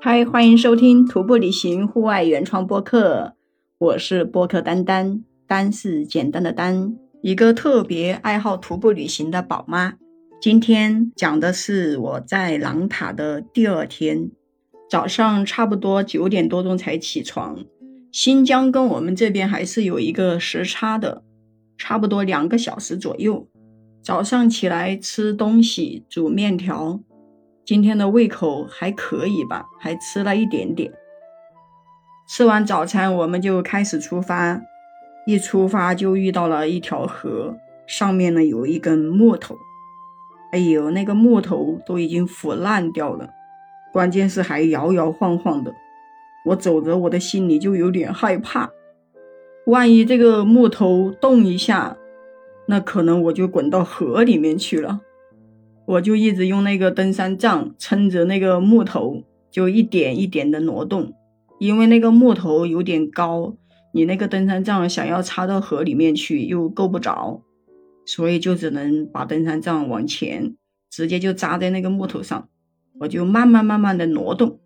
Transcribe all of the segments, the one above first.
嗨，欢迎收听徒步旅行户外原创播客，我是播客丹丹，丹是简单的丹，一个特别爱好徒步旅行的宝妈。今天讲的是我在狼塔的第二天，早上差不多九点多钟才起床。新疆跟我们这边还是有一个时差的，差不多两个小时左右。早上起来吃东西，煮面条。今天的胃口还可以吧，还吃了一点点。吃完早餐，我们就开始出发。一出发就遇到了一条河，上面呢有一根木头。哎呦，那个木头都已经腐烂掉了，关键是还摇摇晃晃的。我走着，我的心里就有点害怕，万一这个木头动一下。那可能我就滚到河里面去了，我就一直用那个登山杖撑着那个木头，就一点一点的挪动，因为那个木头有点高，你那个登山杖想要插到河里面去又够不着，所以就只能把登山杖往前，直接就扎在那个木头上，我就慢慢慢慢的挪动。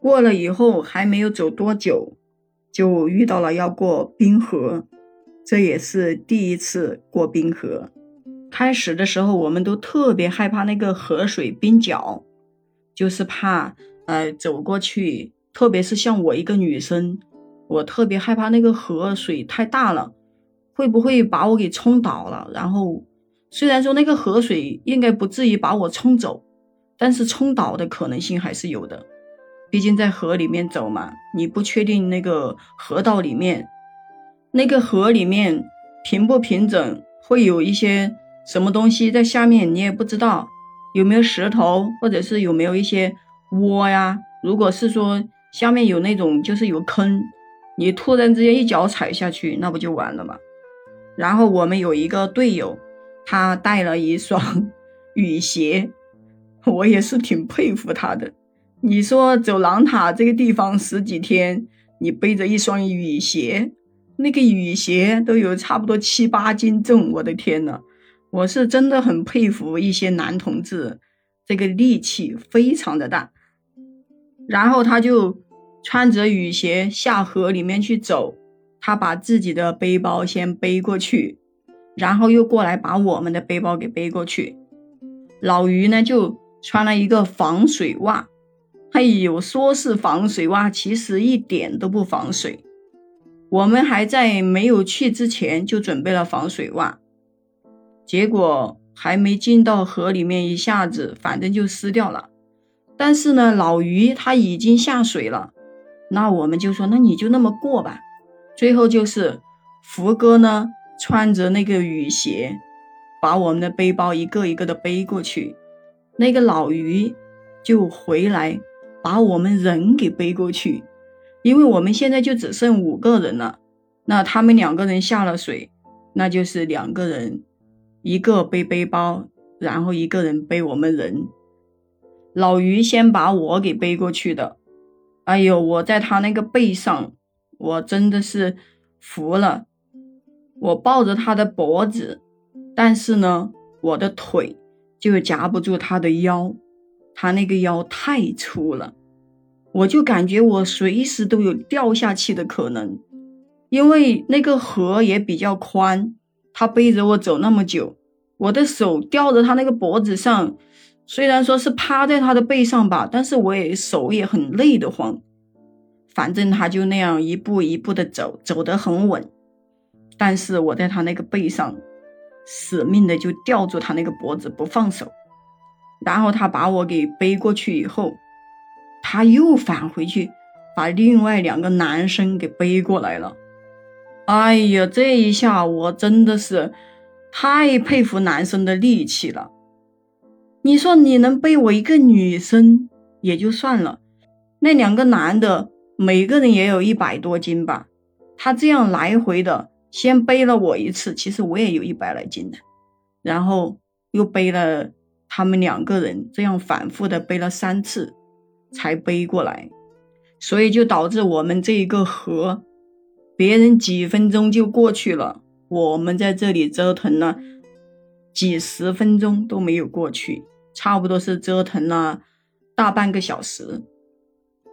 过了以后还没有走多久，就遇到了要过冰河。这也是第一次过冰河。开始的时候，我们都特别害怕那个河水冰脚，就是怕呃走过去，特别是像我一个女生，我特别害怕那个河水太大了，会不会把我给冲倒了？然后虽然说那个河水应该不至于把我冲走，但是冲倒的可能性还是有的。毕竟在河里面走嘛，你不确定那个河道里面。那个河里面平不平整，会有一些什么东西在下面，你也不知道有没有石头，或者是有没有一些窝呀。如果是说下面有那种就是有坑，你突然之间一脚踩下去，那不就完了吗？然后我们有一个队友，他带了一双雨鞋，我也是挺佩服他的。你说走狼塔这个地方十几天，你背着一双雨鞋。那个雨鞋都有差不多七八斤重，我的天呐，我是真的很佩服一些男同志，这个力气非常的大。然后他就穿着雨鞋下河里面去走，他把自己的背包先背过去，然后又过来把我们的背包给背过去。老于呢就穿了一个防水袜，哎呦，说是防水袜，其实一点都不防水。我们还在没有去之前就准备了防水袜，结果还没进到河里面，一下子反正就湿掉了。但是呢，老于他已经下水了，那我们就说，那你就那么过吧。最后就是福哥呢穿着那个雨鞋，把我们的背包一个一个的背过去，那个老于就回来把我们人给背过去。因为我们现在就只剩五个人了，那他们两个人下了水，那就是两个人，一个背背包，然后一个人背我们人。老于先把我给背过去的，哎呦，我在他那个背上，我真的是服了。我抱着他的脖子，但是呢，我的腿就夹不住他的腰，他那个腰太粗了。我就感觉我随时都有掉下去的可能，因为那个河也比较宽，他背着我走那么久，我的手吊着他那个脖子上，虽然说是趴在他的背上吧，但是我也手也很累得慌。反正他就那样一步一步的走，走得很稳，但是我在他那个背上，死命的就吊住他那个脖子不放手，然后他把我给背过去以后。他又返回去，把另外两个男生给背过来了。哎呀，这一下我真的是太佩服男生的力气了。你说你能背我一个女生也就算了，那两个男的每个人也有一百多斤吧？他这样来回的先背了我一次，其实我也有一百来斤的，然后又背了他们两个人，这样反复的背了三次。才背过来，所以就导致我们这一个河，别人几分钟就过去了，我们在这里折腾了几十分钟都没有过去，差不多是折腾了大半个小时，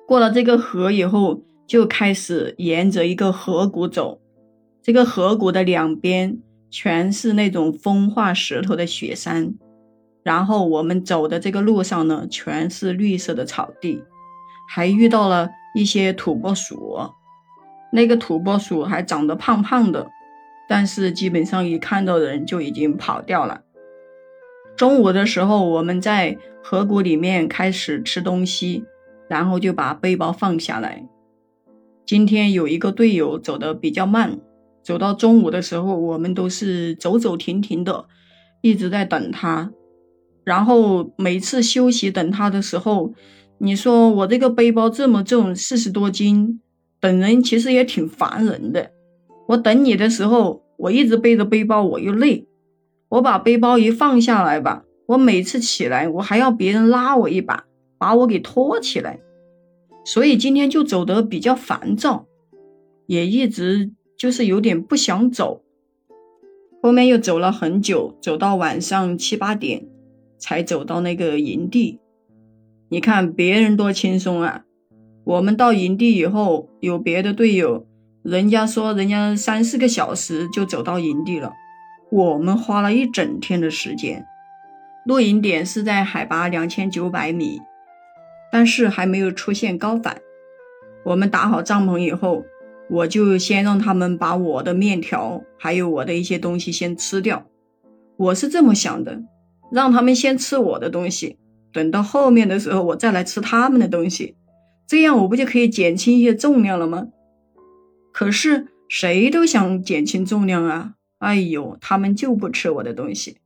过了这个河以后，就开始沿着一个河谷走。这个河谷的两边全是那种风化石头的雪山，然后我们走的这个路上呢，全是绿色的草地，还遇到了一些土拨鼠。那个土拨鼠还长得胖胖的，但是基本上一看到人就已经跑掉了。中午的时候，我们在河谷里面开始吃东西，然后就把背包放下来。今天有一个队友走得比较慢。走到中午的时候，我们都是走走停停的，一直在等他。然后每次休息等他的时候，你说我这个背包这么重，四十多斤，等人其实也挺烦人的。我等你的时候，我一直背着背包，我又累。我把背包一放下来吧，我每次起来，我还要别人拉我一把，把我给拖起来。所以今天就走得比较烦躁，也一直。就是有点不想走，后面又走了很久，走到晚上七八点才走到那个营地。你看别人多轻松啊！我们到营地以后，有别的队友，人家说人家三四个小时就走到营地了，我们花了一整天的时间。露营点是在海拔两千九百米，但是还没有出现高反。我们打好帐篷以后。我就先让他们把我的面条还有我的一些东西先吃掉，我是这么想的，让他们先吃我的东西，等到后面的时候我再来吃他们的东西，这样我不就可以减轻一些重量了吗？可是谁都想减轻重量啊！哎呦，他们就不吃我的东西，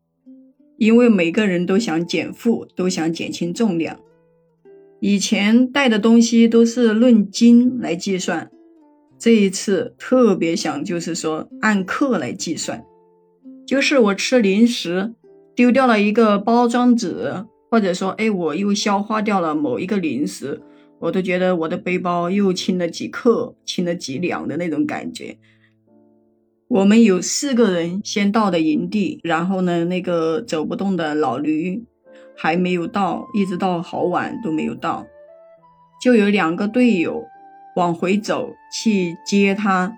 因为每个人都想减负，都想减轻重量。以前带的东西都是论斤来计算。这一次特别想，就是说按克来计算，就是我吃零食丢掉了一个包装纸，或者说，哎，我又消化掉了某一个零食，我都觉得我的背包又轻了几克，轻了几两的那种感觉。我们有四个人先到的营地，然后呢，那个走不动的老驴还没有到，一直到好晚都没有到，就有两个队友。往回走去接他，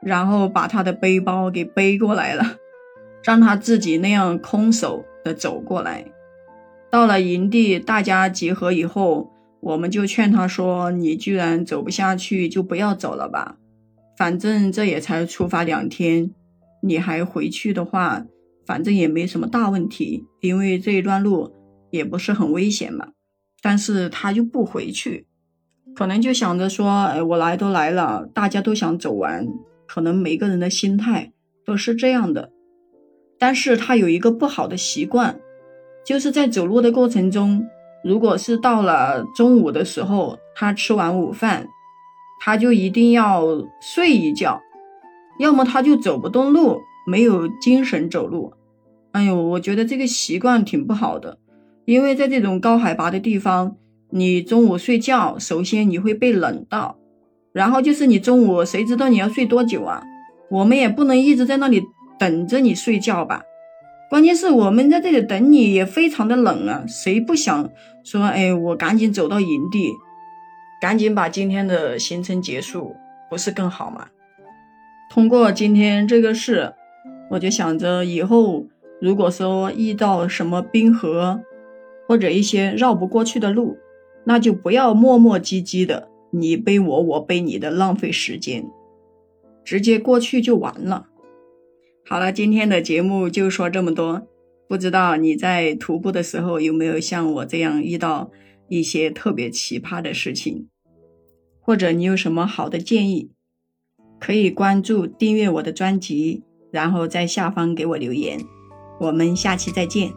然后把他的背包给背过来了，让他自己那样空手的走过来。到了营地，大家集合以后，我们就劝他说：“你居然走不下去，就不要走了吧。反正这也才出发两天，你还回去的话，反正也没什么大问题，因为这一段路也不是很危险嘛。”但是他就不回去。可能就想着说，哎，我来都来了，大家都想走完，可能每个人的心态都是这样的。但是他有一个不好的习惯，就是在走路的过程中，如果是到了中午的时候，他吃完午饭，他就一定要睡一觉，要么他就走不动路，没有精神走路。哎呦，我觉得这个习惯挺不好的，因为在这种高海拔的地方。你中午睡觉，首先你会被冷到，然后就是你中午谁知道你要睡多久啊？我们也不能一直在那里等着你睡觉吧？关键是我们在这里等你也非常的冷啊，谁不想说哎，我赶紧走到营地，赶紧把今天的行程结束，不是更好吗？通过今天这个事，我就想着以后如果说遇到什么冰河或者一些绕不过去的路。那就不要磨磨唧唧的，你背我，我背你的，浪费时间，直接过去就完了。好了，今天的节目就说这么多。不知道你在徒步的时候有没有像我这样遇到一些特别奇葩的事情，或者你有什么好的建议，可以关注订阅我的专辑，然后在下方给我留言。我们下期再见。